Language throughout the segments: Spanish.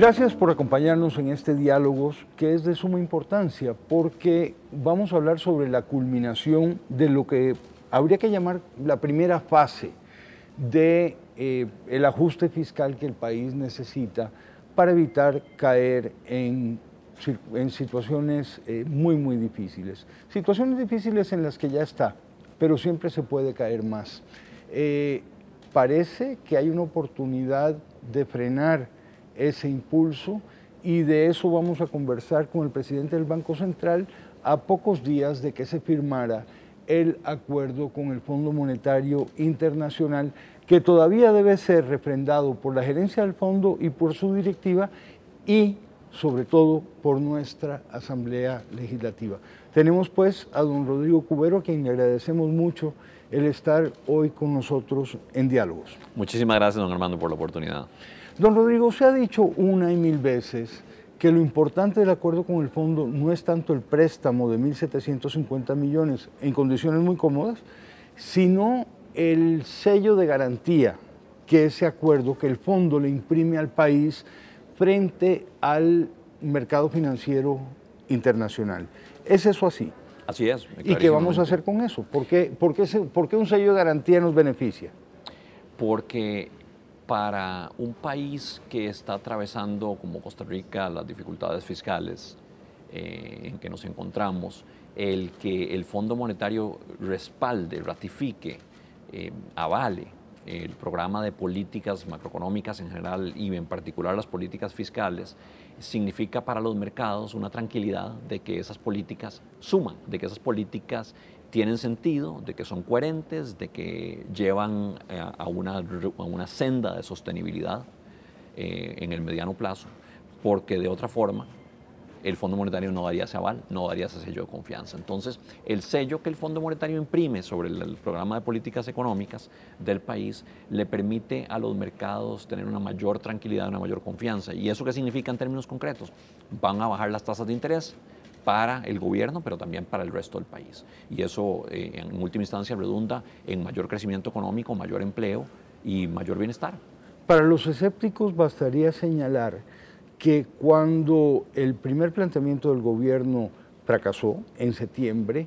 Gracias por acompañarnos en este diálogo que es de suma importancia porque vamos a hablar sobre la culminación de lo que habría que llamar la primera fase de eh, el ajuste fiscal que el país necesita para evitar caer en, en situaciones eh, muy, muy difíciles. Situaciones difíciles en las que ya está, pero siempre se puede caer más. Eh, parece que hay una oportunidad de frenar ese impulso y de eso vamos a conversar con el presidente del Banco Central a pocos días de que se firmara el acuerdo con el Fondo Monetario Internacional que todavía debe ser refrendado por la gerencia del fondo y por su directiva y sobre todo por nuestra Asamblea Legislativa. Tenemos pues a don Rodrigo Cubero, a quien le agradecemos mucho el estar hoy con nosotros en diálogos. Muchísimas gracias, don Armando, por la oportunidad. Don Rodrigo, se ha dicho una y mil veces que lo importante del acuerdo con el fondo no es tanto el préstamo de 1.750 millones en condiciones muy cómodas, sino el sello de garantía que ese acuerdo, que el fondo le imprime al país frente al mercado financiero internacional. ¿Es eso así? Así es. ¿Y qué vamos a hacer con eso? ¿Por qué, por qué un sello de garantía nos beneficia? Porque para un país que está atravesando, como Costa Rica, las dificultades fiscales eh, en que nos encontramos, el que el Fondo Monetario respalde, ratifique, eh, avale el programa de políticas macroeconómicas en general y en particular las políticas fiscales, significa para los mercados una tranquilidad de que esas políticas suman, de que esas políticas tienen sentido, de que son coherentes, de que llevan eh, a una, una senda de sostenibilidad eh, en el mediano plazo, porque de otra forma el Fondo Monetario no daría ese aval, no daría ese sello de confianza. Entonces, el sello que el Fondo Monetario imprime sobre el, programa de políticas económicas del país le permite a los mercados tener una mayor tranquilidad, una mayor confianza. ¿Y eso qué significa en términos concretos? Van a bajar las tasas de interés, para el gobierno, pero también para el resto del país. Y eso, eh, en última instancia, redunda en mayor crecimiento económico, mayor empleo y mayor bienestar. Para los escépticos bastaría señalar que cuando el primer planteamiento del gobierno fracasó en septiembre,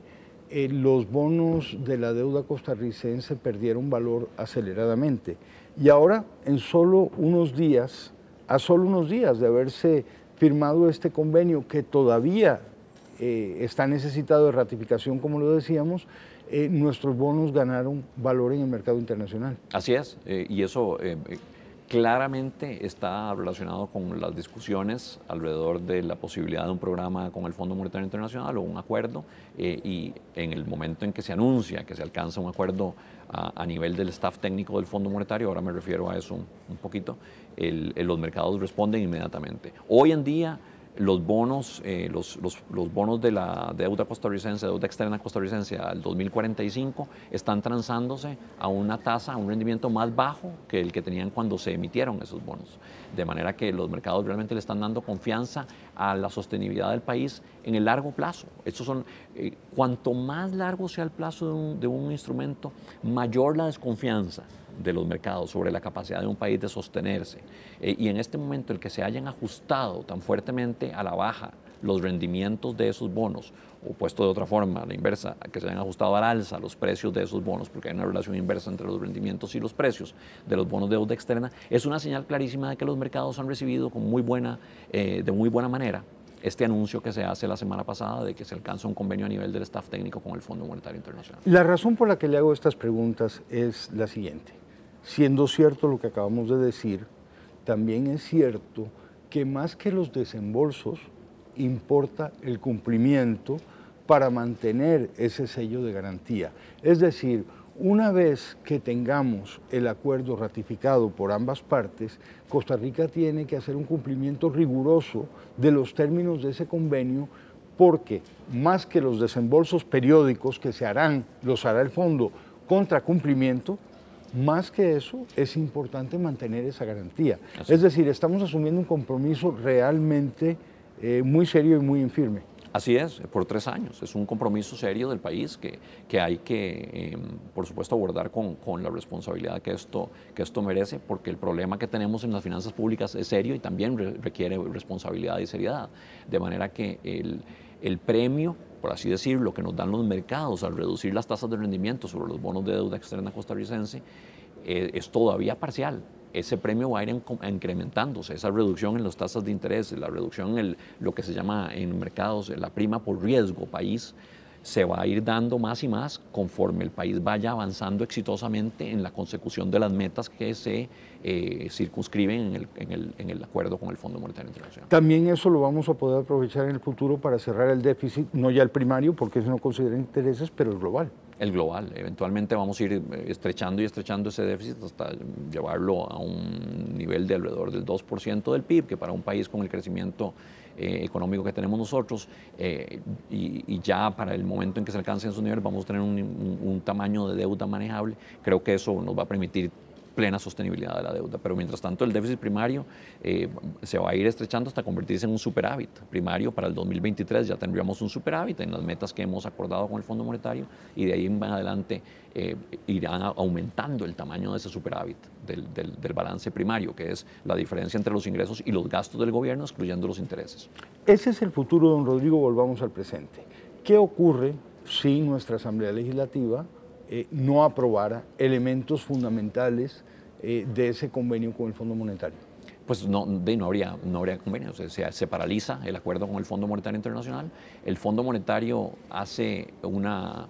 eh, los bonos de la deuda costarricense perdieron valor aceleradamente. Y ahora, en solo unos días, a solo unos días de haberse firmado este convenio que todavía eh, está necesitado de ratificación, como lo decíamos, eh, nuestros bonos ganaron valor en el mercado internacional. Así es, eh, y eso claramente está relacionado con las discusiones alrededor de la posibilidad de un programa con el Fondo Monetario Internacional o un acuerdo, y en el momento en que se anuncia que se alcanza un acuerdo a, nivel del staff técnico del Fondo Monetario, ahora me refiero a eso un, poquito, los mercados responden inmediatamente. Hoy en día, los bonos, eh, los, bonos de la deuda costarricense, deuda externa costarricense al 2045 están transándose a una tasa, a un rendimiento más bajo que el que tenían cuando se emitieron esos bonos. De manera que los mercados realmente le están dando confianza a la sostenibilidad del país en el largo plazo. Estos son, eh, cuanto más largo sea el plazo de un instrumento, mayor la desconfianza de los mercados, sobre la capacidad de un país de sostenerse. Eh, y en este momento el que se hayan ajustado tan fuertemente a la baja los rendimientos de esos bonos, o puesto de otra forma, la inversa, que se hayan ajustado al alza los precios de esos bonos, porque hay una relación inversa entre los rendimientos y los precios de los bonos de deuda externa, es una señal clarísima de que los mercados han recibido con muy buena, eh, de muy buena manera este anuncio que se hace la semana pasada de que se alcanza un convenio a nivel del staff técnico con el Fondo Monetario Internacional. La razón por la que le hago estas preguntas es la siguiente. Siendo cierto lo que acabamos de decir, también es cierto que más que los desembolsos, importa el cumplimiento para mantener ese sello de garantía. Es decir, una vez que tengamos el acuerdo ratificado por ambas partes, Costa Rica tiene que hacer un cumplimiento riguroso de los términos de ese convenio porque más que los desembolsos periódicos que se harán, los hará el fondo contra cumplimiento, más que eso, es importante mantener esa garantía. Es decir, estamos asumiendo un compromiso realmente eh, muy serio y muy infirme. Así es, por tres años. Es un compromiso serio del país que, que hay que, em, por supuesto, abordar con, con, la responsabilidad que esto, que esto merece, porque el problema que tenemos en las finanzas públicas es serio y también requiere responsabilidad y seriedad. De manera que el, el premio por así decirlo, que nos dan los mercados al reducir las tasas de rendimiento sobre los bonos de deuda externa costarricense, eh, es todavía parcial. Ese premio va a ir incrementándose, esa reducción en las tasas de interés, la reducción en lo que se llama en mercados la prima por riesgo país, se va a ir dando más y más conforme el país vaya avanzando exitosamente en la consecución de las metas que se eh, circunscriben en el, en, el, en el, acuerdo con el Fondo Monetario Internacional. También eso lo vamos a poder aprovechar en el futuro para cerrar el déficit, no ya el primario, porque eso no considera intereses, pero el global. El global. Eventualmente vamos a ir eh, estrechando y estrechando ese déficit hasta llevarlo a un nivel de alrededor del 2% del PIB, que para un país con el crecimiento eh, económico que tenemos nosotros eh, y, ya para el momento en que se alcancen esos niveles vamos a tener un tamaño de deuda manejable. Creo que eso nos va a permitir plena sostenibilidad de la deuda. Pero mientras tanto, el déficit primario eh, se va a ir estrechando hasta convertirse en un superávit primario. Para el 2023 ya tendríamos un superávit en las metas que hemos acordado con el Fondo Monetario y de ahí en adelante eh, irán aumentando el tamaño de ese superávit del, del, balance primario, que es la diferencia entre los ingresos y los gastos del gobierno, excluyendo los intereses. Ese es el futuro, don Rodrigo. Volvamos al presente. ¿Qué ocurre si nuestra Asamblea Legislativa eh, no aprobara elementos fundamentales eh, de ese convenio con el Fondo Monetario? Pues no, no, habría, no habría convenio, se, se, paraliza el acuerdo con el Fondo Monetario Internacional. El Fondo Monetario hace una,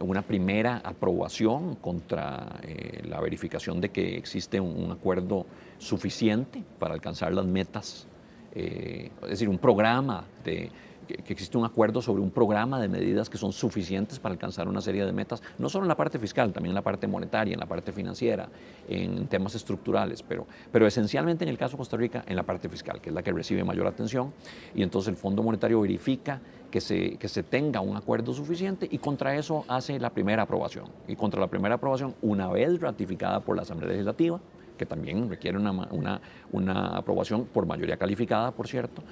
una primera aprobación contra eh, la verificación de que existe un, acuerdo suficiente para alcanzar las metas, es decir, un programa de que, existe un acuerdo sobre un programa de medidas que son suficientes para alcanzar una serie de metas, no solo en la parte fiscal, también en la parte monetaria, en la parte financiera, en temas estructurales, pero, pero esencialmente en el caso de Costa Rica, en la parte fiscal, que es la que recibe mayor atención, y entonces el Fondo Monetario verifica que se, que se tenga un acuerdo suficiente y contra eso hace la primera aprobación. Y contra la primera aprobación, una vez ratificada por la Asamblea Legislativa, que también requiere una, una, una aprobación por mayoría calificada, por cierto,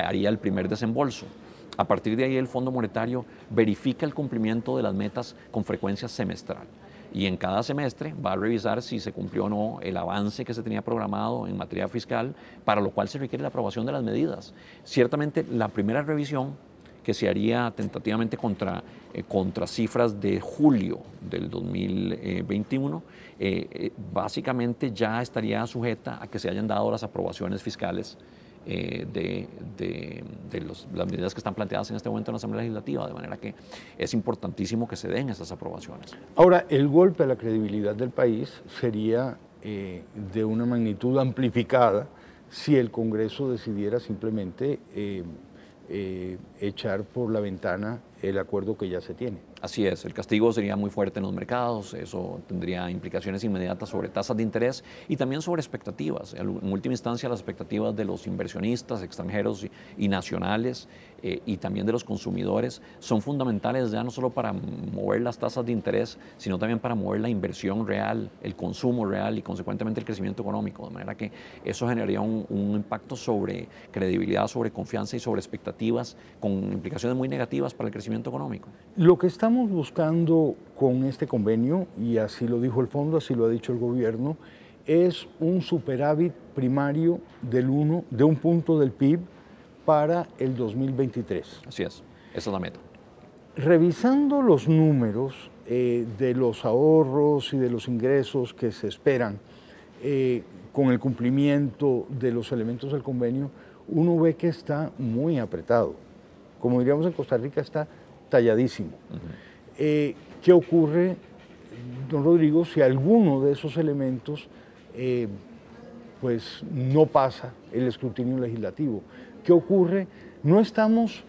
haría el primer desembolso. A partir de ahí el Fondo Monetario verifica el cumplimiento de las metas con frecuencia semestral y en cada semestre va a revisar si se cumplió o no el avance que se tenía programado en materia fiscal, para lo cual se requiere la aprobación de las medidas. Ciertamente la primera revisión que se haría tentativamente contra, eh, contra cifras de julio del 2021, eh, eh, básicamente ya estaría sujeta a que se hayan dado las aprobaciones fiscales eh, de, de, las medidas que están planteadas en este momento en la Asamblea Legislativa, de manera que es importantísimo que se den esas aprobaciones. Ahora, el golpe a la credibilidad del país sería eh, de una magnitud amplificada si el Congreso decidiera simplemente eh, echar por la ventana el acuerdo que ya se tiene. Así es, el castigo sería muy fuerte en los mercados, eso tendría implicaciones inmediatas sobre tasas de interés y también sobre expectativas. En última instancia, las expectativas de los inversionistas extranjeros y, nacionales eh, y también de los consumidores son fundamentales ya no solo para mover las tasas de interés, sino también para mover la inversión real, el consumo real y consecuentemente el crecimiento económico. De manera que eso generaría un, un impacto sobre credibilidad, sobre confianza y sobre expectativas con implicaciones muy negativas para el crecimiento económico. Lo que estamos buscando con este convenio, y así lo dijo el fondo, así lo ha dicho el gobierno, es un superávit primario del 1, de un punto del PIB para el 2023. Así es, esa es la meta. Revisando los números eh, de los ahorros y de los ingresos que se esperan eh, con el cumplimiento de los elementos del convenio, uno ve que está muy apretado. Como diríamos en Costa Rica, está talladísimo. Eh, ¿Qué ocurre, don Rodrigo, si alguno de esos elementos eh, pues no pasa el escrutinio legislativo? ¿Qué ocurre? No estamos,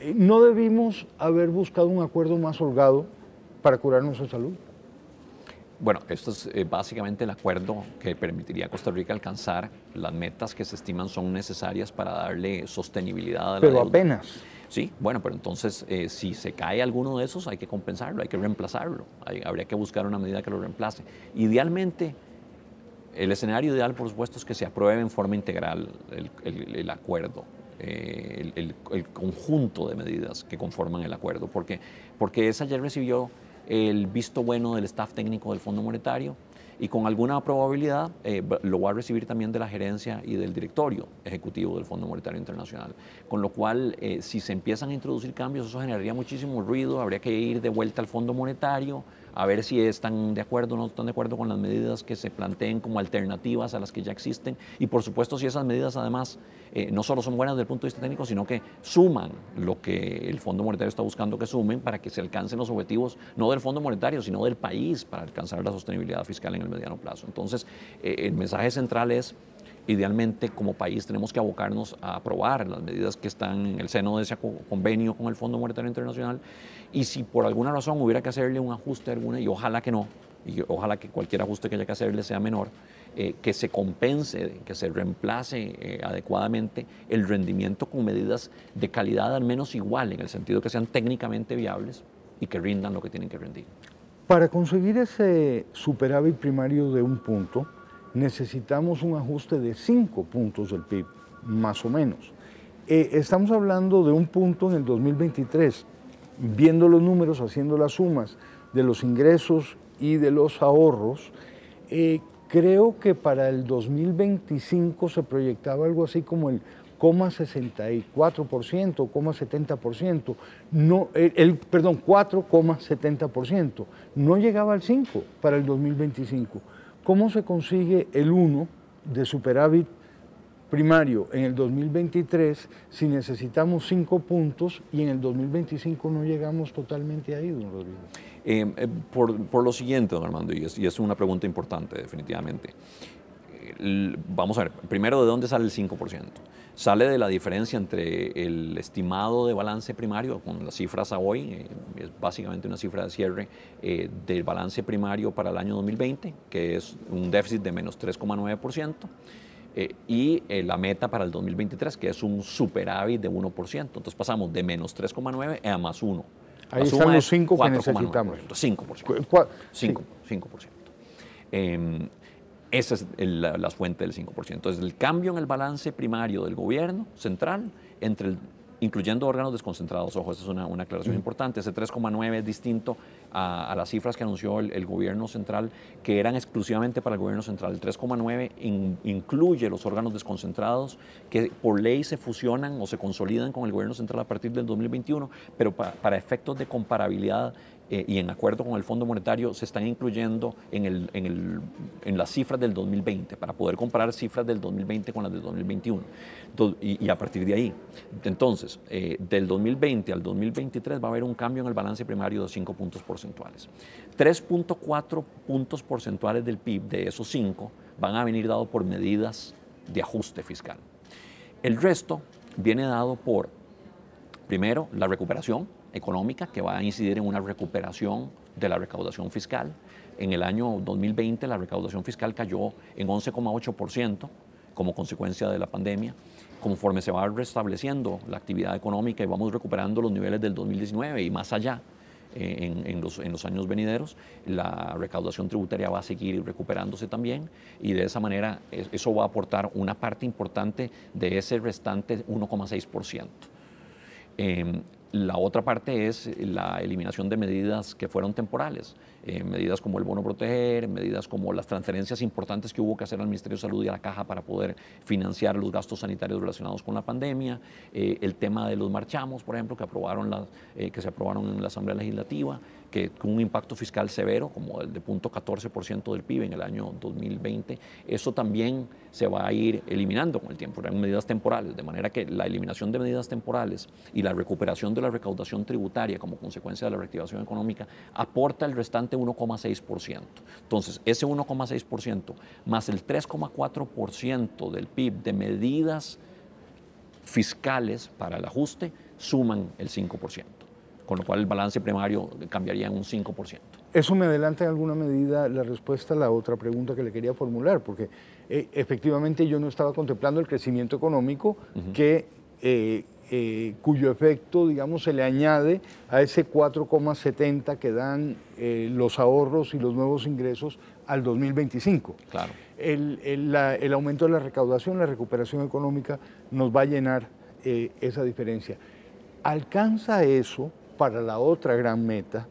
eh, no debimos haber buscado un acuerdo más holgado para curar nuestra salud. Bueno, esto es básicamente el acuerdo que permitiría a Costa Rica alcanzar las metas que se estiman son necesarias para darle sostenibilidad a la Pero apenas. Sí, bueno, pero entonces eh, si se cae alguno de esos hay que compensarlo, hay que reemplazarlo, habría que buscar una medida que lo reemplace. Idealmente, el escenario ideal, por supuesto, es que se apruebe en forma integral el, acuerdo eh, el, conjunto de medidas que conforman el acuerdo, porque, porque esa ayer recibió el visto bueno del staff técnico del Fondo Monetario y con alguna probabilidad eh, lo va a recibir también de la gerencia y del directorio ejecutivo del Fondo Monetario Internacional. Con lo cual, eh, si se empiezan a introducir cambios, eso generaría muchísimo ruido, habría que ir de vuelta al Fondo Monetario a ver si están de acuerdo o no están de acuerdo con las medidas que se planteen como alternativas a las que ya existen. Y por supuesto, si esas medidas además eh, no solo son buenas desde el punto de vista técnico, sino que suman lo que el Fondo Monetario está buscando que sumen para que se alcancen los objetivos, no del Fondo Monetario, sino del país para alcanzar la sostenibilidad fiscal en el mediano plazo. Entonces, eh, el mensaje central es idealmente como país tenemos que abocarnos a aprobar las medidas que están en el seno de ese convenio con el Fondo Monetario Internacional y si por alguna razón hubiera que hacerle un ajuste alguna, y ojalá que no, y ojalá que cualquier ajuste que haya que hacerle sea menor, eh, que se compense, que se reemplace eh, adecuadamente el rendimiento con medidas de calidad al menos igual, en el sentido que sean técnicamente viables y que rindan lo que tienen que rendir. Para conseguir ese superávit primario de un punto, necesitamos un ajuste de 5 puntos del PIB, más o menos. Eh, estamos hablando de un punto en el 2023. Viendo los números, haciendo las sumas de los ingresos y de los ahorros, eh, creo que para el 2025 se proyectaba algo así como el 0,64%, 0,70%, no, el, el, perdón, 4,70%, no llegaba al 5 para el 2025. ¿Cómo se consigue el 1 de superávit primario en el 2023 si necesitamos 5 puntos y en el 2025 no llegamos totalmente ahí, don Rodrigo? Eh, eh, por, lo siguiente, don Armando, y es, una pregunta importante, definitivamente. vamos a ver, primero, ¿de dónde sale el 5%? sale de la diferencia entre el estimado de balance primario, con las cifras a hoy, eh, es básicamente una cifra de cierre eh, del balance primario para el año 2020, que es un déficit de menos 3,9%. Eh, y la meta para el 2023, que es un superávit de 1%. Entonces pasamos de menos 3,9 a más 1. Ahí están los 5 que necesitamos. 5%. 5%. 5%. Esa es la, fuente del 5%. Entonces, el cambio en el balance primario del gobierno central, entre incluyendo órganos desconcentrados, ojo, esa es una, aclaración importante, ese 3,9 es distinto a, las cifras que anunció el, gobierno central, que eran exclusivamente para el gobierno central. El 3,9 incluye los órganos desconcentrados que por ley se fusionan o se consolidan con el gobierno central a partir del 2021, pero para efectos de comparabilidad eh, y en acuerdo con el Fondo Monetario se están incluyendo en, el, en, el, en, las cifras del 2020 para poder comparar cifras del 2020 con las del 2021 y, a partir de ahí. Entonces, eh, del 2020 al 2023 va a haber un cambio en el balance primario de 5 puntos porcentuales. 3.4 puntos porcentuales del PIB de esos 5 van a venir dados por medidas de ajuste fiscal. El resto viene dado por, primero, la recuperación, económica que va a incidir en una recuperación de la recaudación fiscal. En el año 2020 la recaudación fiscal cayó en 11,8% como consecuencia de la pandemia. Conforme se va restableciendo la actividad económica y vamos recuperando los niveles del 2019 y más allá eh, en, los, en, los, años venideros, la recaudación tributaria va a seguir recuperándose también y de esa manera eso va a aportar una parte importante de ese restante 1,6%. La otra parte es la eliminación de medidas que fueron temporales, medidas como el bono proteger, medidas como las transferencias importantes que hubo que hacer al Ministerio de Salud y a la Caja para poder financiar los gastos sanitarios relacionados con la pandemia, eh, el tema de los marchamos, por ejemplo, que, aprobaron las, eh, que se aprobaron en la Asamblea Legislativa, que con un impacto fiscal severo, como el de 0.14% del PIB en el año 2020, eso también se va a ir eliminando con el tiempo, eran medidas temporales, de manera que la eliminación de medidas temporales y la recuperación de la recaudación tributaria como consecuencia de la reactivación económica aporta el restante 1,6%. Entonces, ese 1,6% más el 3,4% del PIB de medidas fiscales para el ajuste suman el 5% con lo cual el balance primario cambiaría en un 5%. Eso me adelanta en alguna medida la respuesta a la otra pregunta que le quería formular, porque eh, efectivamente yo no estaba contemplando el crecimiento económico que, eh, eh, cuyo efecto, digamos, se le añade a ese 4,70 que dan los ahorros y los nuevos ingresos al 2025. Claro. El, el, aumento de la recaudación, la recuperación económica nos va a llenar eh, esa diferencia. Alcanza eso para la otra gran meta,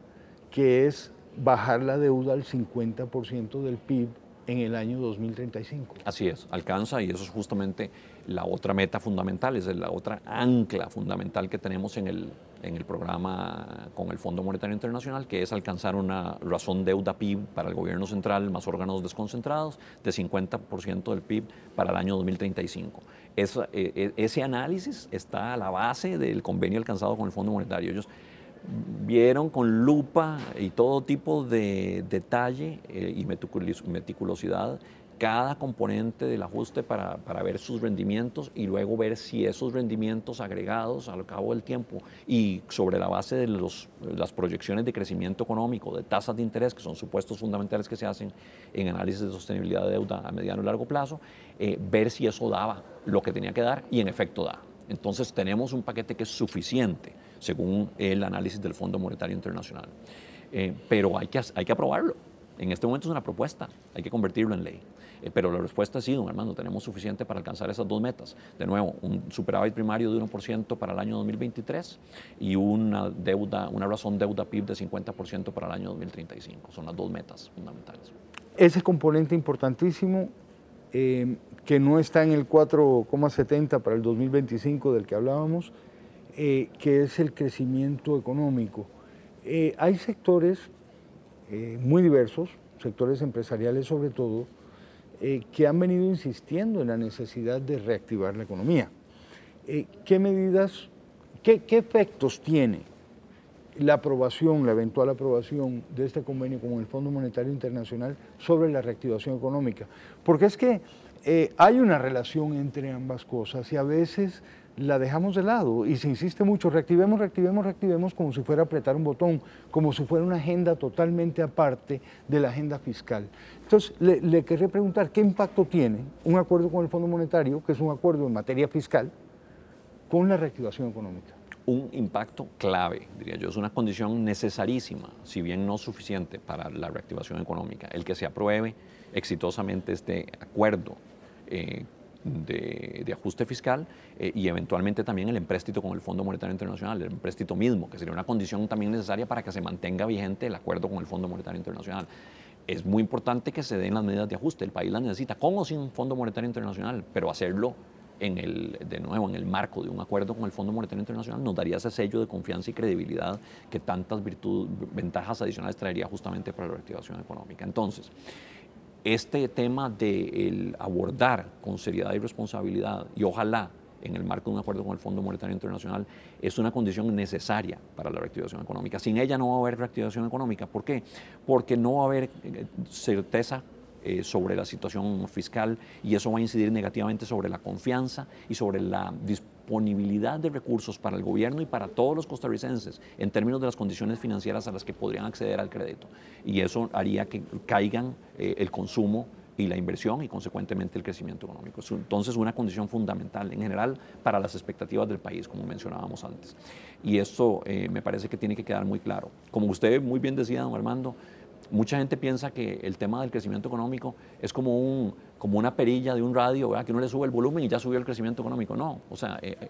que es bajar la deuda al 50% del PIB en el año 2035. Así es, alcanza y eso es justamente la otra meta fundamental, es la otra ancla fundamental que tenemos en el, en el programa con el Fondo Monetario Internacional, que es alcanzar una razón deuda PIB para el gobierno central más órganos desconcentrados de 50% del PIB para el año 2035. E, e, ese análisis está a la base del convenio alcanzado con el Fondo Monetario. Ellos vieron con lupa y todo tipo de detalle eh, y meticulosidad cada componente del ajuste para, para, ver sus rendimientos y luego ver si esos rendimientos agregados al cabo del tiempo y sobre la base de los, las proyecciones de crecimiento económico, de tasas de interés, que son supuestos fundamentales que se hacen en análisis de sostenibilidad de deuda a mediano y largo plazo, eh, ver si eso daba lo que tenía que dar y en efecto da. Entonces tenemos un paquete que es suficiente según el análisis del Fondo Monetario Internacional. Eh, pero hay que, hay que aprobarlo. En este momento es una propuesta, hay que convertirlo en ley. Eh, pero la respuesta ha sido, hermano, tenemos suficiente para alcanzar esas dos metas. De nuevo, un superávit primario de 1% para el año 2023 y una deuda, una razón deuda PIB de 50% para el año 2035. Son las dos metas fundamentales. Ese componente importantísimo eh, que no está en el 4,70 para el 2025 del que hablábamos, eh, que es el crecimiento económico. Eh, hay sectores eh, muy diversos, sectores empresariales sobre todo, que han venido insistiendo en la necesidad de reactivar la economía. ¿Qué medidas, qué, qué efectos tiene la aprobación, la eventual aprobación de este convenio con el Fondo Monetario Internacional sobre la reactivación económica? Porque es que hay una relación entre ambas cosas y a veces la dejamos de lado y se insiste mucho, reactivemos, reactivemos, reactivemos como si fuera apretar un botón, como si fuera una agenda totalmente aparte de la agenda fiscal. Entonces, le, le querría preguntar, ¿qué impacto tiene un acuerdo con el Fondo Monetario, que es un acuerdo en materia fiscal, con la reactivación económica? Un impacto clave, diría yo, es una condición necesarísima, si bien no suficiente para la reactivación económica, el que se apruebe exitosamente este acuerdo. Eh, de, ajuste fiscal eh, y eventualmente también el empréstito con el Fondo Monetario Internacional, el empréstito mismo, que sería una condición también necesaria para que se mantenga vigente el acuerdo con el Fondo Monetario Internacional. Es muy importante que se den las medidas de ajuste, el país las necesita, con o sin Fondo Monetario Internacional, pero hacerlo en el, de nuevo, en el marco de un acuerdo con el Fondo Monetario Internacional, nos daría ese sello de confianza y credibilidad que tantas virtudes, ventajas adicionales traería justamente para la reactivación económica. Entonces, este tema de abordar con seriedad y responsabilidad y ojalá en el marco de un acuerdo con el Fondo Monetario Internacional es una condición necesaria para la reactivación económica. Sin ella no va a haber reactivación económica. ¿Por qué? Porque no va a haber eh, certeza eh, sobre la situación fiscal y eso va a incidir negativamente sobre la confianza y sobre la disponibilidad de recursos para el gobierno y para todos los costarricenses en términos de las condiciones financieras a las que podrían acceder al crédito. Y eso haría que caigan eh, el consumo y la inversión y consecuentemente el crecimiento económico. Entonces, una condición fundamental en general para las expectativas del país, como mencionábamos antes. Y esto eh, me parece que tiene que quedar muy claro. Como usted muy bien decía, don Armando, Mucha gente piensa que el tema del crecimiento económico es como, un, una perilla de un radio, que uno le sube el volumen y ya subió el crecimiento económico. No, o sea, eh, eh,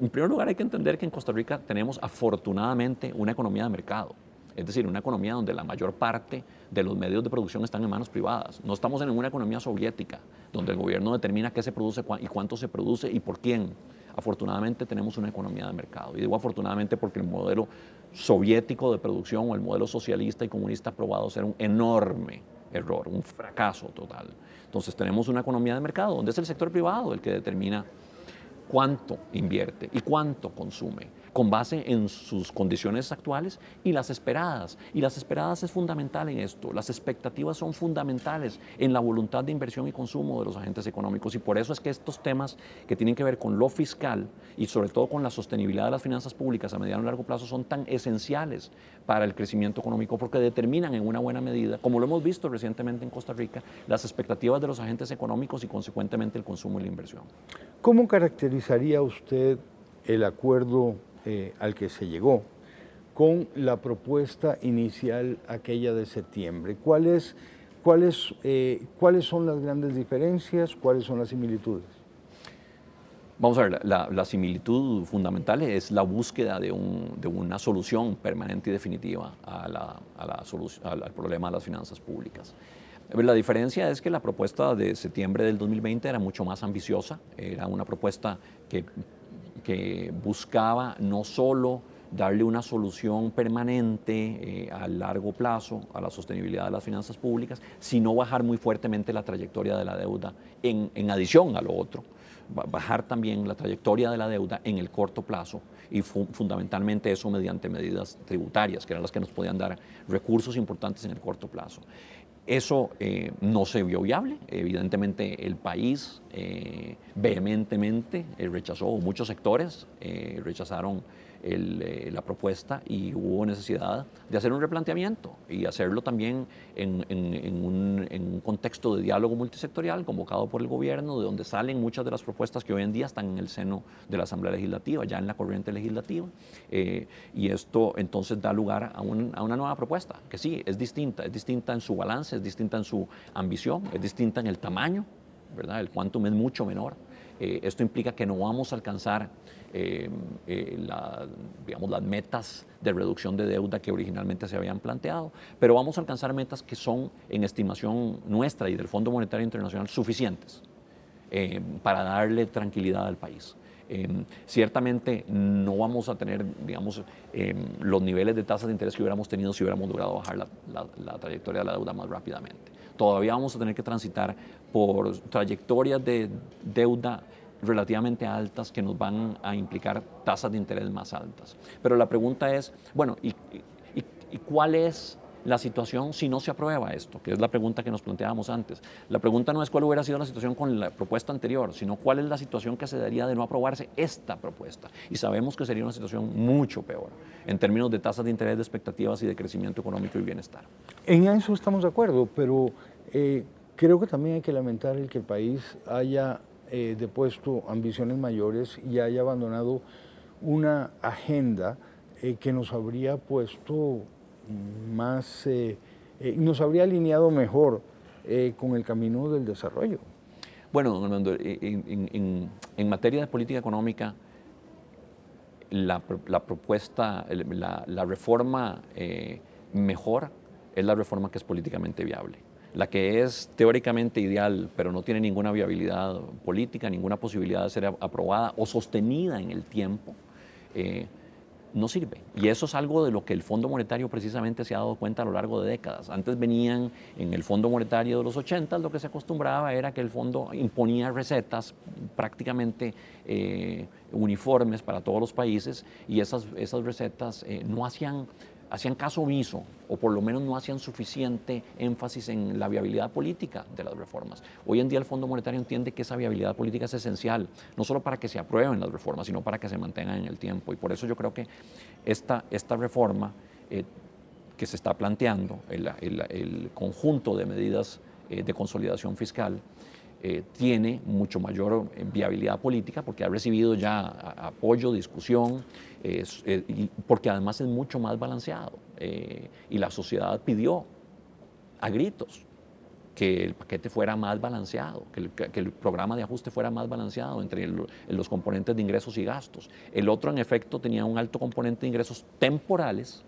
en primer lugar hay que entender que en Costa Rica tenemos afortunadamente una economía de mercado. Es decir, una economía donde la mayor parte de los medios de producción están en manos privadas. No estamos en una economía soviética, donde el gobierno determina qué se produce y cuánto se produce y por quién. Afortunadamente tenemos una economía de mercado. Y digo afortunadamente porque el modelo soviético de producción o el modelo socialista y comunista probado ser un enorme error, un fracaso total. Entonces tenemos una economía de mercado donde es el sector privado el que determina cuánto invierte y cuánto consume con base en sus condiciones actuales y las esperadas. Y las esperadas es fundamental en esto. Las expectativas son fundamentales en la voluntad de inversión y consumo de los agentes económicos. Y por eso es que estos temas que tienen que ver con lo fiscal y sobre todo con la sostenibilidad de las finanzas públicas a mediano y largo plazo son tan esenciales para el crecimiento económico porque determinan en una buena medida, como lo hemos visto recientemente en Costa Rica, las expectativas de los agentes económicos y consecuentemente el consumo y la inversión. ¿Cómo caracterizaría usted el acuerdo eh, al que se llegó con la propuesta inicial aquella de septiembre. ¿Cuáles, cuáles, eh, ¿Cuáles son las grandes diferencias? ¿Cuáles son las similitudes? Vamos a ver, la, similitud fundamental es la búsqueda de, una solución permanente y definitiva al problema de las finanzas públicas. La diferencia es que la propuesta de septiembre del 2020 era mucho más ambiciosa, era una propuesta que, que buscaba no solo darle una solución permanente eh, a largo plazo a la sostenibilidad de las finanzas públicas, sino bajar muy fuertemente la trayectoria de la deuda en, en adición a lo otro bajar también la trayectoria de la deuda en el corto plazo y fundamentalmente eso mediante medidas tributarias, que eran las que nos podían dar recursos importantes en el corto plazo. Eso eh, no se vio viable. Evidentemente el país eh, vehementemente eh, rechazó, muchos sectores rechazaron eh, la propuesta y hubo necesidad de hacer un replanteamiento y hacerlo también en, un, contexto de diálogo multisectorial convocado por el gobierno, de donde salen muchas de las propuestas que hoy en día están en el seno de la Asamblea Legislativa, ya en la corriente legislativa. Eh, y esto entonces da lugar a, una nueva propuesta, que sí, es distinta, es distinta en su balance, es distinta en su ambición, es distinta en el tamaño, ¿verdad? El quantum es mucho menor. Eh, esto implica que no vamos a alcanzar eh, eh, las metas de reducción de deuda que originalmente se habían planteado, pero vamos a alcanzar metas que son, en estimación nuestra y del Fondo Monetario Internacional, suficientes para darle tranquilidad al país. ciertamente no vamos a tener, digamos, los niveles de tasas de interés que hubiéramos tenido si hubiéramos logrado bajar la, trayectoria de la deuda más rápidamente. Todavía vamos a tener que transitar por trayectorias de deuda relativamente altas que nos van a implicar tasas de interés más altas. Pero la pregunta es, bueno, ¿y, cuál es la situación si no se aprueba esto? Que es la pregunta que nos planteábamos antes. La pregunta no es cuál hubiera sido la situación con la propuesta anterior, sino cuál es la situación que se daría de no aprobarse esta propuesta. Y sabemos que sería una situación mucho peor en términos de tasas de interés, de expectativas y de crecimiento económico y bienestar. En eso estamos de acuerdo, pero eh, creo que también hay que lamentar el que el país haya eh, depuesto ambiciones mayores y haya abandonado una agenda eh, que nos habría puesto más, eh, nos habría alineado mejor con el camino del desarrollo. Bueno, don Armando, en, materia de política económica, la, propuesta, la, la reforma mejor es la reforma que es políticamente viable la que es teóricamente ideal, pero no tiene ninguna viabilidad política, ninguna posibilidad de ser aprobada o sostenida en el tiempo, eh, no sirve. Y eso es algo de lo que el Fondo Monetario precisamente se ha dado cuenta a lo largo de décadas. Antes venían en el Fondo Monetario de los 80, lo que se acostumbraba era que el fondo imponía recetas prácticamente eh, uniformes para todos los países y esas, esas recetas eh, no hacían hacían caso omiso o por lo menos no hacían suficiente énfasis en la viabilidad política de las reformas. Hoy en día el Fondo Monetario entiende que esa viabilidad política es esencial, no solo para que se aprueben las reformas, sino para que se mantengan en el tiempo. Y por eso yo creo que esta, esta reforma eh, que se está planteando, el, conjunto de medidas eh, de consolidación fiscal, eh, tiene mucho mayor viabilidad política porque ha recibido ya apoyo, discusión, eh, porque además es mucho más balanceado. Eh, y la sociedad pidió a gritos que el paquete fuera más balanceado, que el, programa de ajuste fuera más balanceado entre los componentes de ingresos y gastos. El otro, en efecto, tenía un alto componente de ingresos temporales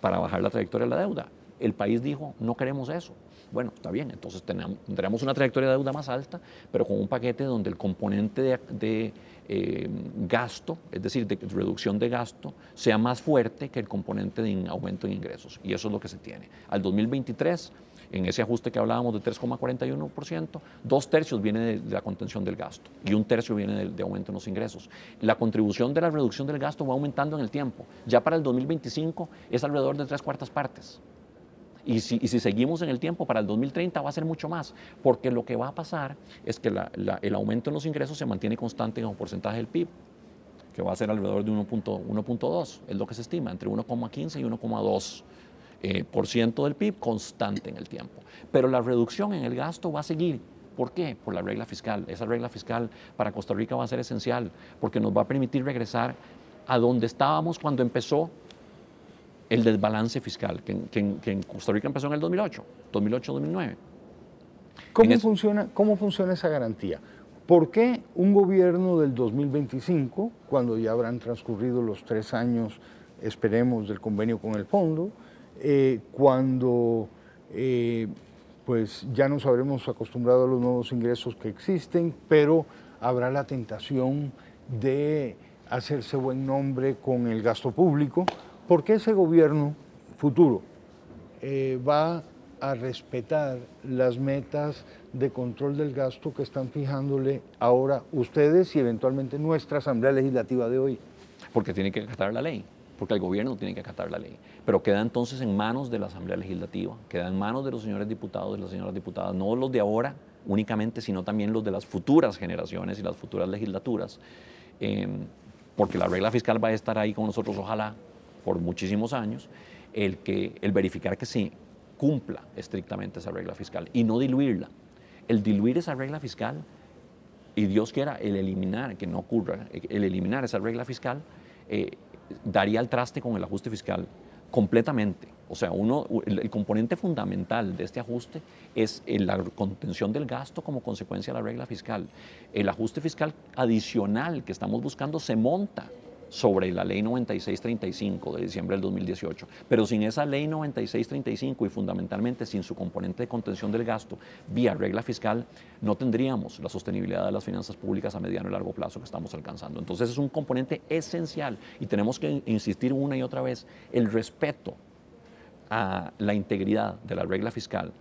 para bajar la trayectoria de la deuda. El país dijo, no queremos eso. Bueno, está bien, entonces tendremos una trayectoria de deuda más alta, pero con un paquete donde el componente de, eh, gasto, es decir, de reducción de gasto, sea más fuerte que el componente de aumento en ingresos. Y eso es lo que se tiene. Al 2023, en ese ajuste que hablábamos de 3,41%, dos tercios viene de, la contención del gasto y un tercio viene de, de, aumento en los ingresos. La contribución de la reducción del gasto va aumentando en el tiempo. Ya para el 2025 es alrededor de tres cuartas partes. Y si, seguimos en el tiempo, para el 2030 va a ser mucho más, porque lo que va a pasar es que el aumento en los ingresos se mantiene constante un porcentaje del PIB, que va a ser alrededor de 1.2, es lo que se estima, entre 1,15 y 1,2 eh, por ciento del PIB constante en el tiempo. Pero la reducción en el gasto va a seguir. ¿Por qué? Por la regla fiscal. Esa regla fiscal para Costa Rica va a ser esencial porque nos va a permitir regresar a donde estábamos cuando empezó el desbalance fiscal, que, en Costa Rica empezó en el 2008, 2008-2009. ¿Cómo, funciona, ¿Cómo funciona esa garantía? ¿Por qué un gobierno del 2025, cuando ya habrán transcurrido los tres años, esperemos, del convenio con el fondo, eh, cuando eh, pues ya nos habremos acostumbrado a los nuevos ingresos que existen, pero habrá la tentación de hacerse buen nombre con el gasto público, porque ese gobierno futuro eh, va a respetar las metas de control del gasto que están fijándole ahora ustedes y eventualmente nuestra Asamblea Legislativa de hoy. Porque tiene que acatar la ley, porque el gobierno tiene que acatar la ley. Pero queda entonces en manos de la Asamblea Legislativa, queda en manos de los señores diputados y las señoras diputadas, no los de ahora únicamente, sino también los de las futuras generaciones y las futuras legislaturas. Em, porque la regla fiscal va a estar ahí con nosotros, ojalá, por muchísimos años, el, que, el verificar que se cumpla estrictamente esa regla fiscal y no diluirla. El diluir esa regla fiscal y Dios quiera el eliminar, que no ocurra, el eliminar esa regla fiscal, eh, daría el traste con el ajuste fiscal completamente. O sea, uno, el, componente fundamental de este ajuste es la contención del gasto como consecuencia de la regla fiscal. El ajuste fiscal adicional que estamos buscando se monta sobre la ley 9635 de diciembre del 2018. Pero sin esa ley 9635 y fundamentalmente sin su componente de contención del gasto vía regla fiscal, no tendríamos la sostenibilidad de las finanzas públicas a mediano y largo plazo que estamos alcanzando. Entonces es un componente esencial y tenemos que insistir una y otra vez el respeto a la integridad de la regla fiscal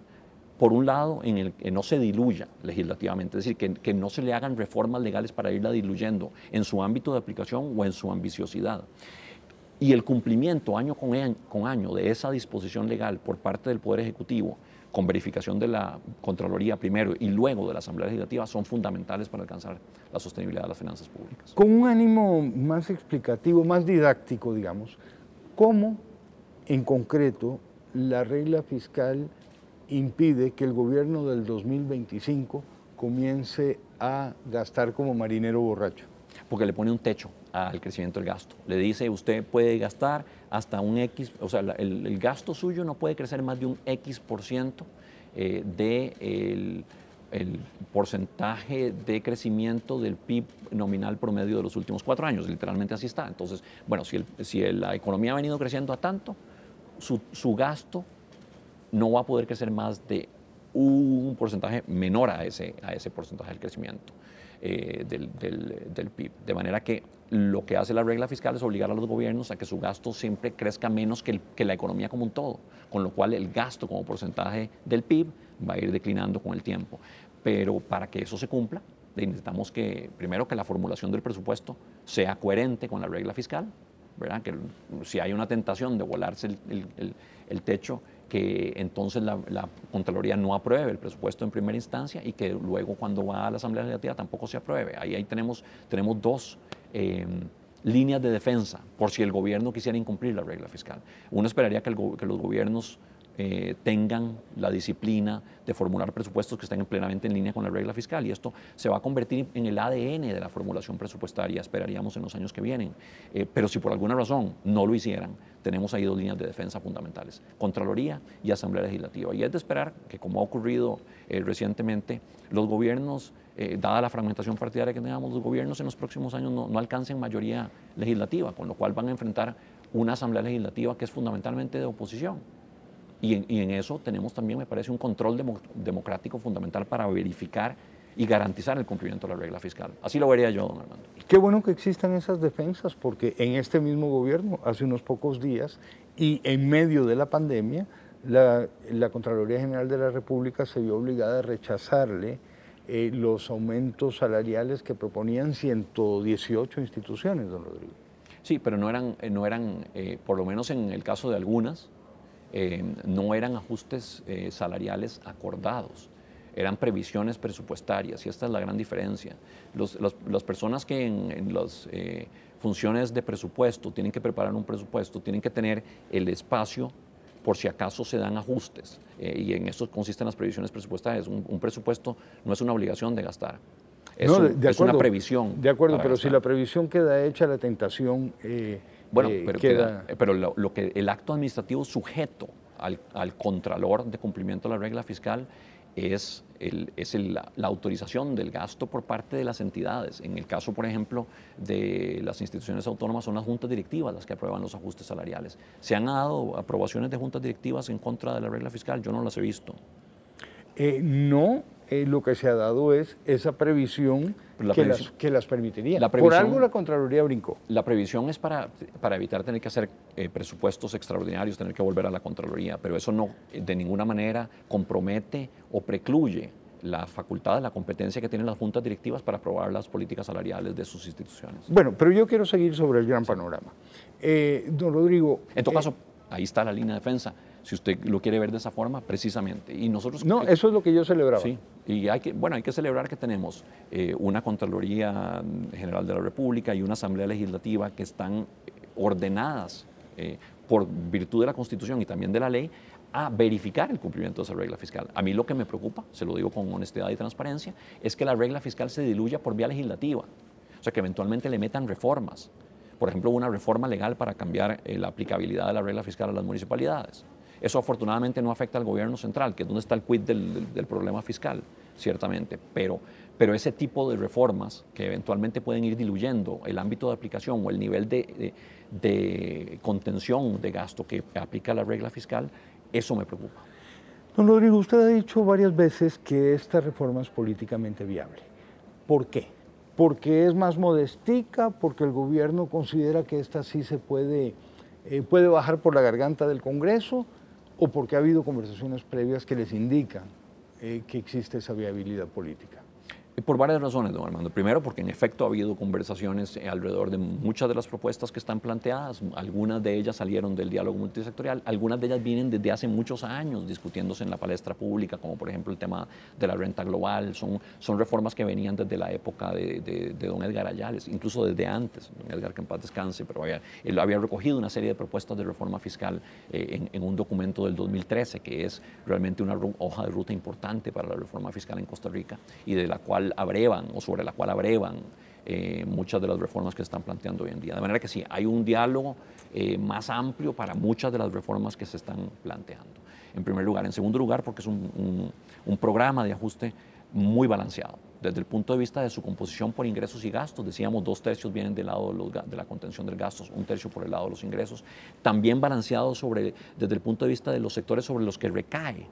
por un lado, en el que no se diluya legislativamente, es decir, que, no se le hagan reformas legales para irla diluyendo en su ámbito de aplicación o en su ambiciosidad. Y el cumplimiento año con año, con año de esa disposición legal por parte del Poder Ejecutivo, con verificación de la Contraloría primero y luego de la Asamblea Legislativa, son fundamentales para alcanzar la sostenibilidad de las finanzas públicas. Con un ánimo más explicativo, más didáctico, digamos, ¿cómo en concreto la regla fiscal impide que el gobierno del 2025 comience a gastar como marinero borracho? Porque le pone un techo al crecimiento del gasto. Le dice, usted puede gastar hasta un X, o sea, el, gasto suyo no puede crecer más de un X por ciento eh, de el, porcentaje de crecimiento del PIB nominal promedio de los últimos cuatro años. Literalmente así está. Entonces, bueno, si, si la economía ha venido creciendo a tanto, su, su gasto no va a poder crecer más de un porcentaje menor a ese, a ese porcentaje del crecimiento eh, del, del, PIB. De manera que lo que hace la regla fiscal es obligar a los gobiernos a que su gasto siempre crezca menos que, que la economía como un todo, con lo cual el gasto como porcentaje del PIB va a ir declinando con el tiempo. Pero para que eso se cumpla, necesitamos que, primero, que la formulación del presupuesto sea coherente con la regla fiscal, ¿verdad? que si hay una tentación de volarse el, el, el techo, que entonces la, Contraloría no apruebe el presupuesto en primera instancia y que luego cuando va a la Asamblea Legislativa tampoco se apruebe. Ahí, ahí tenemos, tenemos dos em, líneas de defensa por si el gobierno quisiera incumplir la regla fiscal. Uno esperaría que, que los gobiernos eh, tengan la disciplina de formular presupuestos que estén plenamente en línea con la regla fiscal. Y esto se va a convertir en el ADN de la formulación presupuestaria, esperaríamos en los años que vienen. Eh, pero si por alguna razón no lo hicieran, tenemos ahí dos líneas de defensa fundamentales, Contraloría y Asamblea Legislativa. Y es de esperar que, como ha ocurrido eh, recientemente, los gobiernos, dada la fragmentación partidaria que tengamos, los gobiernos en los próximos años no, no alcancen mayoría legislativa, con lo cual van a enfrentar una Asamblea Legislativa que es fundamentalmente de oposición. Y en, eso tenemos también, me parece, un control democrático fundamental para verificar y garantizar el cumplimiento de la regla fiscal. Así lo vería yo, don Armando. Qué bueno que existan esas defensas, porque en este mismo gobierno, hace unos pocos días, y en medio de la pandemia, la, Contraloría General de la República se vio obligada a rechazarle eh, los aumentos salariales que proponían 118 instituciones, don Rodrigo. Sí, pero no eran, no eran eh, por lo menos en el caso de algunas, eh, no eran ajustes eh, salariales acordados, eran previsiones presupuestarias y esta es la gran diferencia. las personas que en, las eh, funciones de presupuesto tienen que preparar un presupuesto, tienen que tener el espacio por si acaso se dan ajustes y en eso consisten las previsiones presupuestarias. Un, presupuesto no es una obligación de gastar. Es, es una previsión. De acuerdo, pero si la previsión queda hecha, la tentación bueno, eh, pero, pero lo, que el acto administrativo sujeto al, contralor de cumplimiento de la regla fiscal es, el, es la, autorización del gasto por parte de las entidades. En el caso, por ejemplo, de las instituciones autónomas, son las juntas directivas las que aprueban los ajustes salariales. ¿Se han dado aprobaciones de juntas directivas en contra de la regla fiscal? Yo no las he visto. Eh, no, eh, lo que se ha dado es esa previsión, que, las, que, las, permitiría. Por algo la Contraloría brincó. La previsión es para, para evitar tener que hacer eh, presupuestos extraordinarios, tener que volver a la Contraloría, pero eso no de ninguna manera compromete o precluye la facultad, la competencia que tienen las juntas directivas para aprobar las políticas salariales de sus instituciones. Bueno, pero yo quiero seguir sobre el gran panorama. Eh, don Rodrigo. En todo caso, ahí está la línea de defensa si usted lo quiere ver de esa forma, precisamente. Y nosotros... No, eso es lo que yo celebraba. Sí, y hay que, bueno, hay que celebrar que tenemos eh, una Contraloría General de la República y una Asamblea Legislativa que están ordenadas eh, por virtud de la Constitución y también de la ley a verificar el cumplimiento de esa regla fiscal. A mí lo que me preocupa, se lo digo con honestidad y transparencia, es que la regla fiscal se diluya por vía legislativa. O sea, que eventualmente le metan reformas. Por ejemplo, una reforma legal para cambiar eh, la aplicabilidad de la regla fiscal a las municipalidades. Eso afortunadamente no afecta al gobierno central, que es donde está el quid del, problema fiscal, ciertamente, pero, pero ese tipo de reformas que eventualmente pueden ir diluyendo el ámbito de aplicación o el nivel de, de contención de gasto que aplica la regla fiscal, eso me preocupa. Don Rodrigo, usted ha dicho varias veces que esta reforma es políticamente viable. ¿Por qué? Porque es más modestica, porque el gobierno considera que esta sí se puede, eh, puede bajar por la garganta del Congreso o porque ha habido conversaciones previas que les indican eh, que existe esa viabilidad política. Por varias razones, don Armando. Primero, porque en efecto ha habido conversaciones alrededor de muchas de las propuestas que están planteadas. Algunas de ellas salieron del diálogo multisectorial, algunas de ellas vienen desde hace muchos años discutiéndose en la palestra pública, como por ejemplo el tema de la renta global. Son, son reformas que venían desde la época de, de, don Edgar Ayales, incluso desde antes. Don Edgar, que en paz descanse, pero había, él había recogido una serie de propuestas de reforma fiscal eh, en, en un documento del 2013, que es realmente una hoja de ruta importante para la reforma fiscal en Costa Rica y de la cual abrevan o sobre la cual abrevan eh, muchas de las reformas que se están planteando hoy en día. De manera que sí, hay un diálogo eh, más amplio para muchas de las reformas que se están planteando. En primer lugar. En segundo lugar, porque es un, programa de ajuste muy balanceado. Desde el punto de vista de su composición por ingresos y gastos, decíamos dos tercios vienen del lado de, la contención de gastos, un tercio por el lado de los ingresos. También balanceado sobre, desde el punto de vista de los sectores sobre los que recae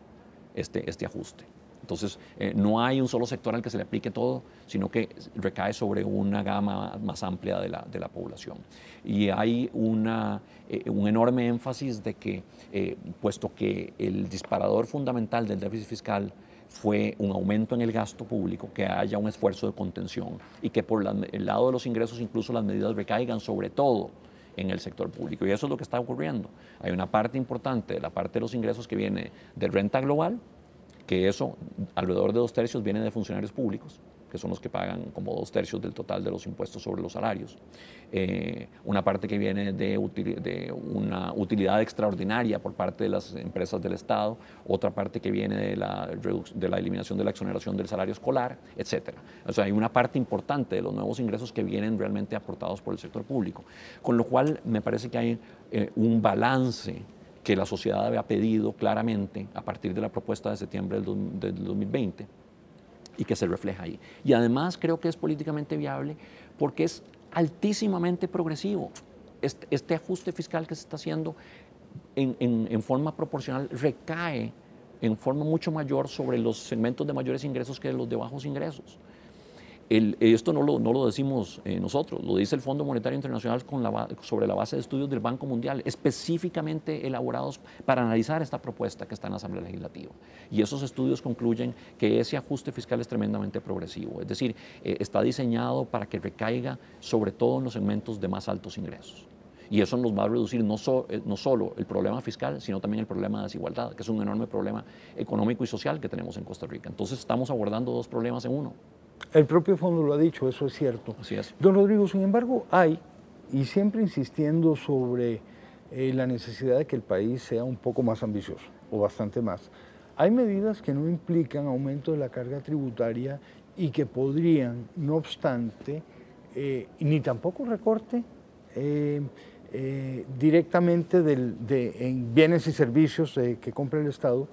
este, este ajuste. Entonces, eh, no hay un solo sector al que se le aplique todo, sino que recae sobre una gama más amplia de la, de la población. Y hay una, eh, un enorme énfasis de que, eh, puesto que el disparador fundamental del déficit fiscal fue un aumento en el gasto público, que haya un esfuerzo de contención y que por el lado de los ingresos incluso las medidas recaigan sobre todo en el sector público. Y eso es lo que está ocurriendo. Hay una parte importante la parte de los ingresos que viene de renta global, que eso, alrededor de dos tercios, viene de funcionarios públicos, que son los que pagan como dos tercios del total de los impuestos sobre los salarios. Eh, una parte que viene de, de, una utilidad extraordinaria por parte de las empresas del Estado, otra parte que viene de la, de la eliminación de la exoneración del salario escolar, etc. O sea, hay una parte importante de los nuevos ingresos que vienen realmente aportados por el sector público. Con lo cual, me parece que hay eh, un balance que la sociedad había pedido claramente a partir de la propuesta de septiembre del, 2020 y que se refleja ahí. Y además creo que es políticamente viable porque es altísimamente progresivo. Este, este ajuste fiscal que se está haciendo en, forma proporcional recae en forma mucho mayor sobre los segmentos de mayores ingresos que los de bajos ingresos esto no lo, no lo decimos eh, nosotros, lo dice el Fondo Monetario Internacional sobre la base de estudios del Banco Mundial, específicamente elaborados para analizar esta propuesta que está en la Asamblea Legislativa. Y esos estudios concluyen que ese ajuste fiscal es tremendamente progresivo, es decir, eh, está diseñado para que recaiga sobre todo en los segmentos de más altos ingresos. Y eso nos va a reducir no, eh, no solo el problema fiscal, sino también el problema de desigualdad, que es un enorme problema económico y social que tenemos en Costa Rica. Entonces estamos abordando dos problemas en uno. El propio fondo lo ha dicho, eso es cierto. Así es. Don Rodrigo, sin embargo, hay, y siempre insistiendo sobre eh, la necesidad de que el país sea un poco más ambicioso, o bastante más, hay medidas que no implican aumento de la carga tributaria y que podrían, no obstante, eh, ni tampoco recorte, eh, eh, directamente de, en bienes y servicios que compra el Estado,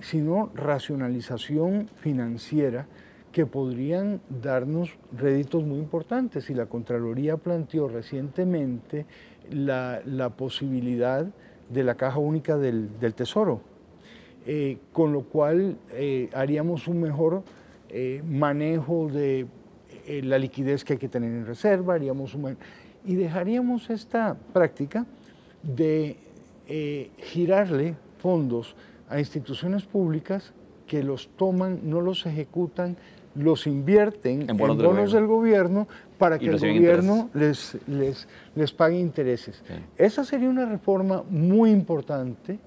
sino racionalización financiera que podrían darnos réditos muy importantes. Y la Contraloría planteó recientemente la, posibilidad de la caja única del, Tesoro, con lo cual haríamos un mejor manejo de eh, la liquidez que hay que tener en reserva, haríamos y dejaríamos esta práctica de eh, girarle fondos a instituciones públicas que los toman, no los ejecutan, los invierten en bonos, del, gobierno. para que el gobierno les, les, les, pague intereses. Esa sería una reforma muy importante.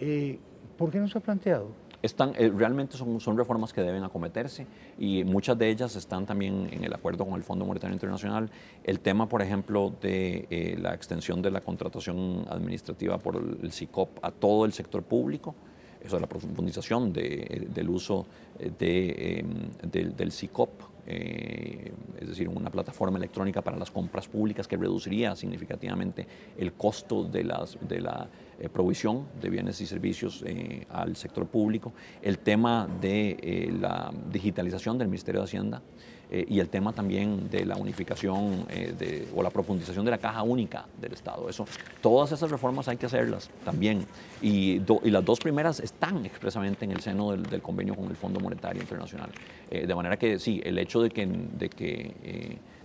Eh, ¿Por qué no se ha planteado? Están, eh, realmente son, son reformas que deben acometerse y muchas de ellas están también en el acuerdo con el Fondo Monetario Internacional. El tema, por ejemplo, de eh, la extensión de la contratación administrativa por el, CICOP a todo el sector público, eso es la profundización del uso de, del, del CICOP eh, es decir, una plataforma electrónica para las compras públicas que reduciría significativamente el costo de la eh, provisión de bienes y servicios eh, al sector público, el tema de la digitalización del Ministerio de Hacienda, eh, y el tema también de la unificación eh, o la profundización de la caja única del Estado. Eso, todas esas reformas hay que hacerlas también. Y, las dos primeras están expresamente en el seno del, convenio con el Fondo Monetario Internacional. Eh, de manera que sí, el hecho de que,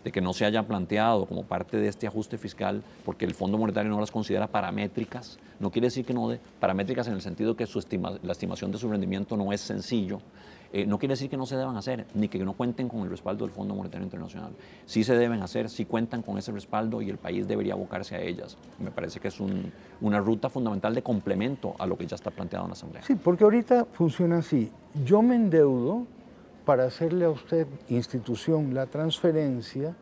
de que no se haya planteado como parte de este ajuste fiscal, porque el Fondo Monetario no las considera paramétricas, no quiere decir que no de paramétricas en el sentido que la estimación de su rendimiento no es sencillo, eh, no quiere decir que no se deban hacer, ni que no cuenten con el respaldo del Fondo Monetario Internacional. Sí se deben hacer, sí cuentan con ese respaldo y el país debería abocarse a ellas. Me parece que es una ruta fundamental de complemento a lo que ya está planteado en la Asamblea. Sí, porque ahorita funciona así. Yo me endeudo para hacerle a usted, institución, la transferencia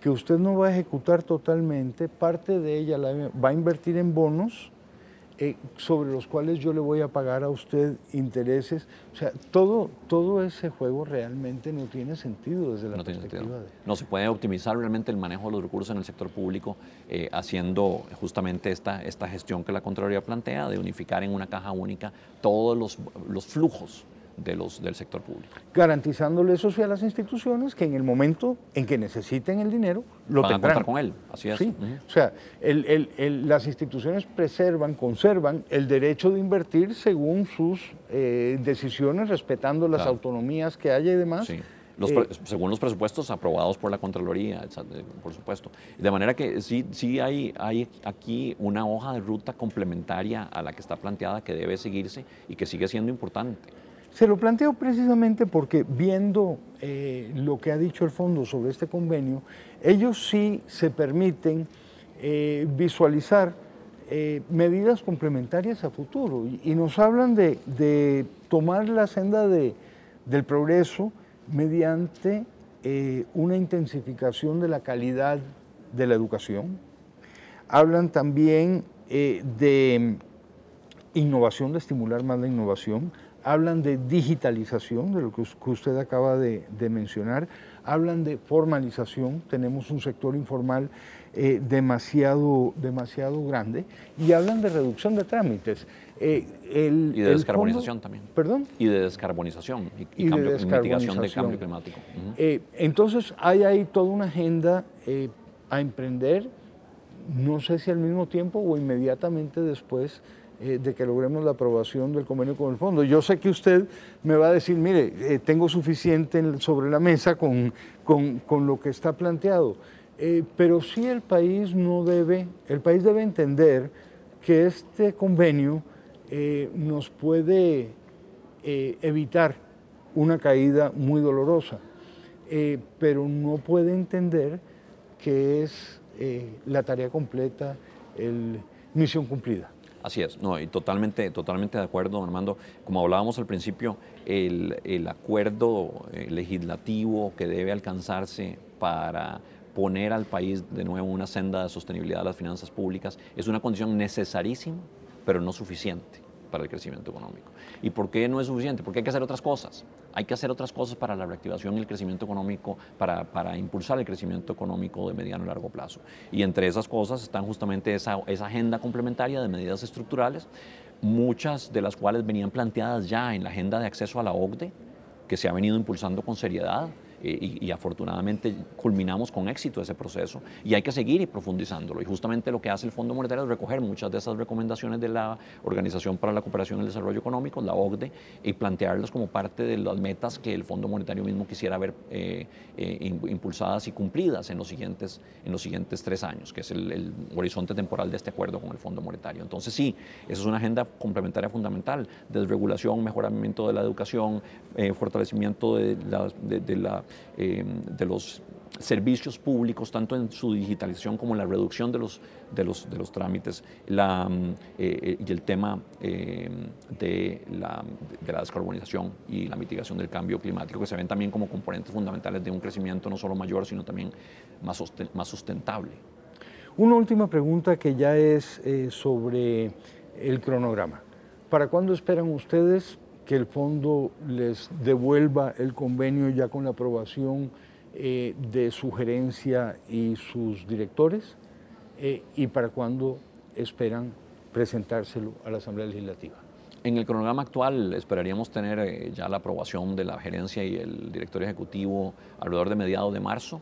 que usted no va a ejecutar totalmente, parte de ella la va a invertir en bonos eh, sobre los cuales yo le voy a pagar a usted intereses. O sea, todo, todo ese juego realmente no tiene sentido desde la no perspectiva de... No, se puede optimizar realmente el manejo de los recursos en el sector público eh, haciendo justamente esta, esta gestión que la Contraloría plantea de unificar en una caja única todos los, los flujos de los, del sector público. Garantizándole eso a las instituciones que en el momento en que necesiten el dinero lo Van a contar con él, así es. O sea, las instituciones preservan, conservan el derecho de invertir según sus eh, decisiones, respetando las autonomías que haya y demás. Sí. Eh, según los presupuestos aprobados por la Contraloría, por supuesto. De manera que sí, sí hay, hay aquí una hoja de ruta complementaria a la que está planteada que debe seguirse y que sigue siendo importante. Se lo planteo precisamente porque viendo eh, lo que ha dicho el fondo sobre este convenio, ellos sí se permiten eh, visualizar eh, medidas complementarias a futuro y, nos hablan de, tomar la senda del progreso mediante una intensificación de la calidad de la educación. Hablan también de innovación, de estimular más la innovación hablan de digitalización, de lo que usted acaba de, mencionar, hablan de formalización, tenemos un sector informal eh, demasiado, demasiado grande, y hablan de reducción de trámites. Eh, y de descarbonización también. ¿Perdón? Y de descarbonización y, de mitigación de cambio climático. Eh, entonces hay ahí toda una agenda a emprender, no sé si al mismo tiempo o inmediatamente después eh, de que logremos la aprobación del convenio con el fondo. Yo sé que usted me va a decir, mire, eh, tengo suficiente sobre la mesa con, con, lo que está planteado, eh, pero sí el país no debe, el país debe entender que este convenio nos puede evitar una caída muy dolorosa, pero no puede entender que es la tarea completa, el, misión cumplida. Así es, no, y totalmente, totalmente de acuerdo, Armando. Como hablábamos al principio, el, acuerdo eh, legislativo que debe alcanzarse para poner al país de nuevo una senda de sostenibilidad de las finanzas públicas es una condición necesarísima, pero no suficiente. Para el crecimiento económico. ¿Y por qué no es suficiente? Porque hay que hacer otras cosas. Hay que hacer otras cosas para la reactivación y el crecimiento económico, para, para impulsar el crecimiento económico de mediano y largo plazo. Y entre esas cosas están justamente esa, esa agenda complementaria de medidas estructurales, muchas de las cuales venían planteadas ya en la agenda de acceso a la OCDE, que se ha venido impulsando con seriedad eh, y, afortunadamente culminamos con éxito ese proceso y hay que seguir y profundizándolo. Y justamente lo que hace el Fondo Monetario es recoger muchas de esas recomendaciones de la Organización para la Cooperación y el Desarrollo Económico, la OCDE, y plantearlas como parte de las metas que el Fondo Monetario mismo quisiera ver eh, eh, impulsadas y cumplidas en los, siguientes, en los siguientes tres años, que es el, horizonte temporal de este acuerdo con el Fondo Monetario. Entonces sí, esa es una agenda complementaria fundamental, desregulación, mejoramiento de la educación, fortalecimiento de de la eh, de los servicios públicos, tanto en su digitalización como en la reducción de los, de los, de los trámites la, mm, eh, y el tema eh, de, la, de la descarbonización y la mitigación del cambio climático, que se ven también como componentes fundamentales de un crecimiento no solo mayor, sino también más, más sustentable. Una última pregunta que ya es sobre el cronograma. ¿Para cuándo esperan ustedes que el fondo les devuelva el convenio ya con la aprobación eh, de su gerencia y sus directores eh, y para cuándo esperan presentárselo a la Asamblea Legislativa. En el cronograma actual esperaríamos tener eh, ya la aprobación de la gerencia y el director ejecutivo alrededor de mediados de marzo,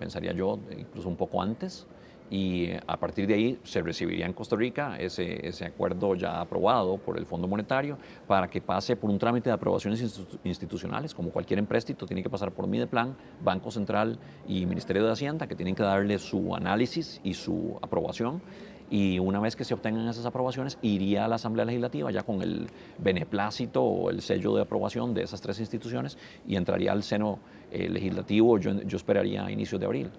pensaría yo, incluso un poco antes y a partir de ahí se recibiría en Costa Rica ese, ese, acuerdo ya aprobado por el Fondo Monetario para que pase por un trámite de aprobaciones institucionales, como cualquier empréstito tiene que pasar por Mideplan, Banco Central y Ministerio de Hacienda, que tienen que darle su análisis y su aprobación. Y una vez que se obtengan esas aprobaciones, iría a la Asamblea Legislativa ya con el beneplácito o el sello de aprobación de esas tres instituciones y entraría al seno eh, legislativo, yo, yo esperaría a inicios de abril.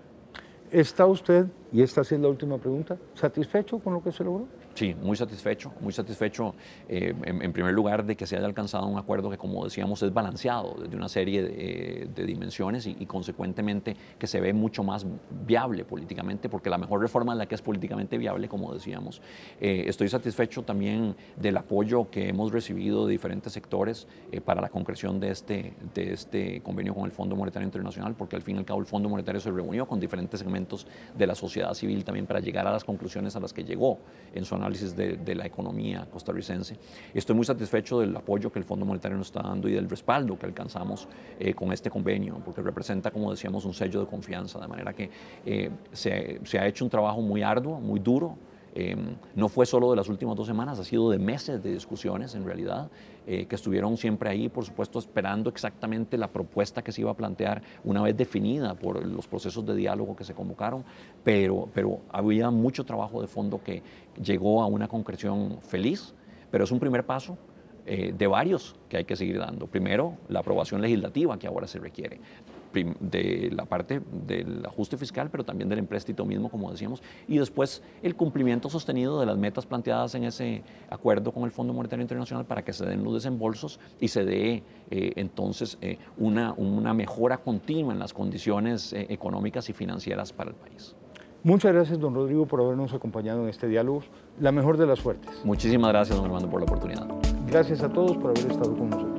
¿Está usted, y esta es la última pregunta, satisfecho con lo que se logró? Sí, muy satisfecho, muy satisfecho eh, en, primer lugar de que se haya alcanzado un acuerdo que como decíamos es balanceado desde una serie de, eh, dimensiones y, consecuentemente que se ve mucho más viable políticamente porque la mejor reforma es la que es políticamente viable como decíamos. Eh, estoy satisfecho también del apoyo que hemos recibido de diferentes sectores para la concreción de este, de este convenio con el Fondo Monetario Internacional porque al fin y al cabo el Fondo Monetario se reunió con diferentes segmentos de la sociedad civil también para llegar a las conclusiones a las que llegó en su análisis de, la economía costarricense. Estoy muy satisfecho del apoyo que el Fondo Monetario nos está dando y del respaldo que alcanzamos eh, con este convenio, porque representa, como decíamos, un sello de confianza, de manera que eh, se, se ha hecho un trabajo muy arduo, muy duro, Em, no fue solo de las últimas dos semanas, ha sido de meses de discusiones en realidad, eh, que estuvieron siempre ahí, por supuesto, esperando exactamente la propuesta que se iba a plantear una vez definida por los procesos de diálogo que se convocaron, pero, pero había mucho trabajo de fondo que llegó a una concreción feliz, pero es un primer paso eh, de varios que hay que seguir dando. Primero, la aprobación legislativa que ahora se requiere de la parte del ajuste fiscal, pero también del empréstito mismo, como decíamos, y después el cumplimiento sostenido de las metas planteadas en ese acuerdo con el Fondo Monetario Internacional para que se den los desembolsos y se dé eh, entonces eh, una, una mejora continua en las condiciones económicas y financieras para el país. Muchas gracias, don Rodrigo, por habernos acompañado en este diálogo. La mejor de las suertes. Muchísimas gracias, don Armando, por la oportunidad. Gracias a todos por haber estado con nosotros.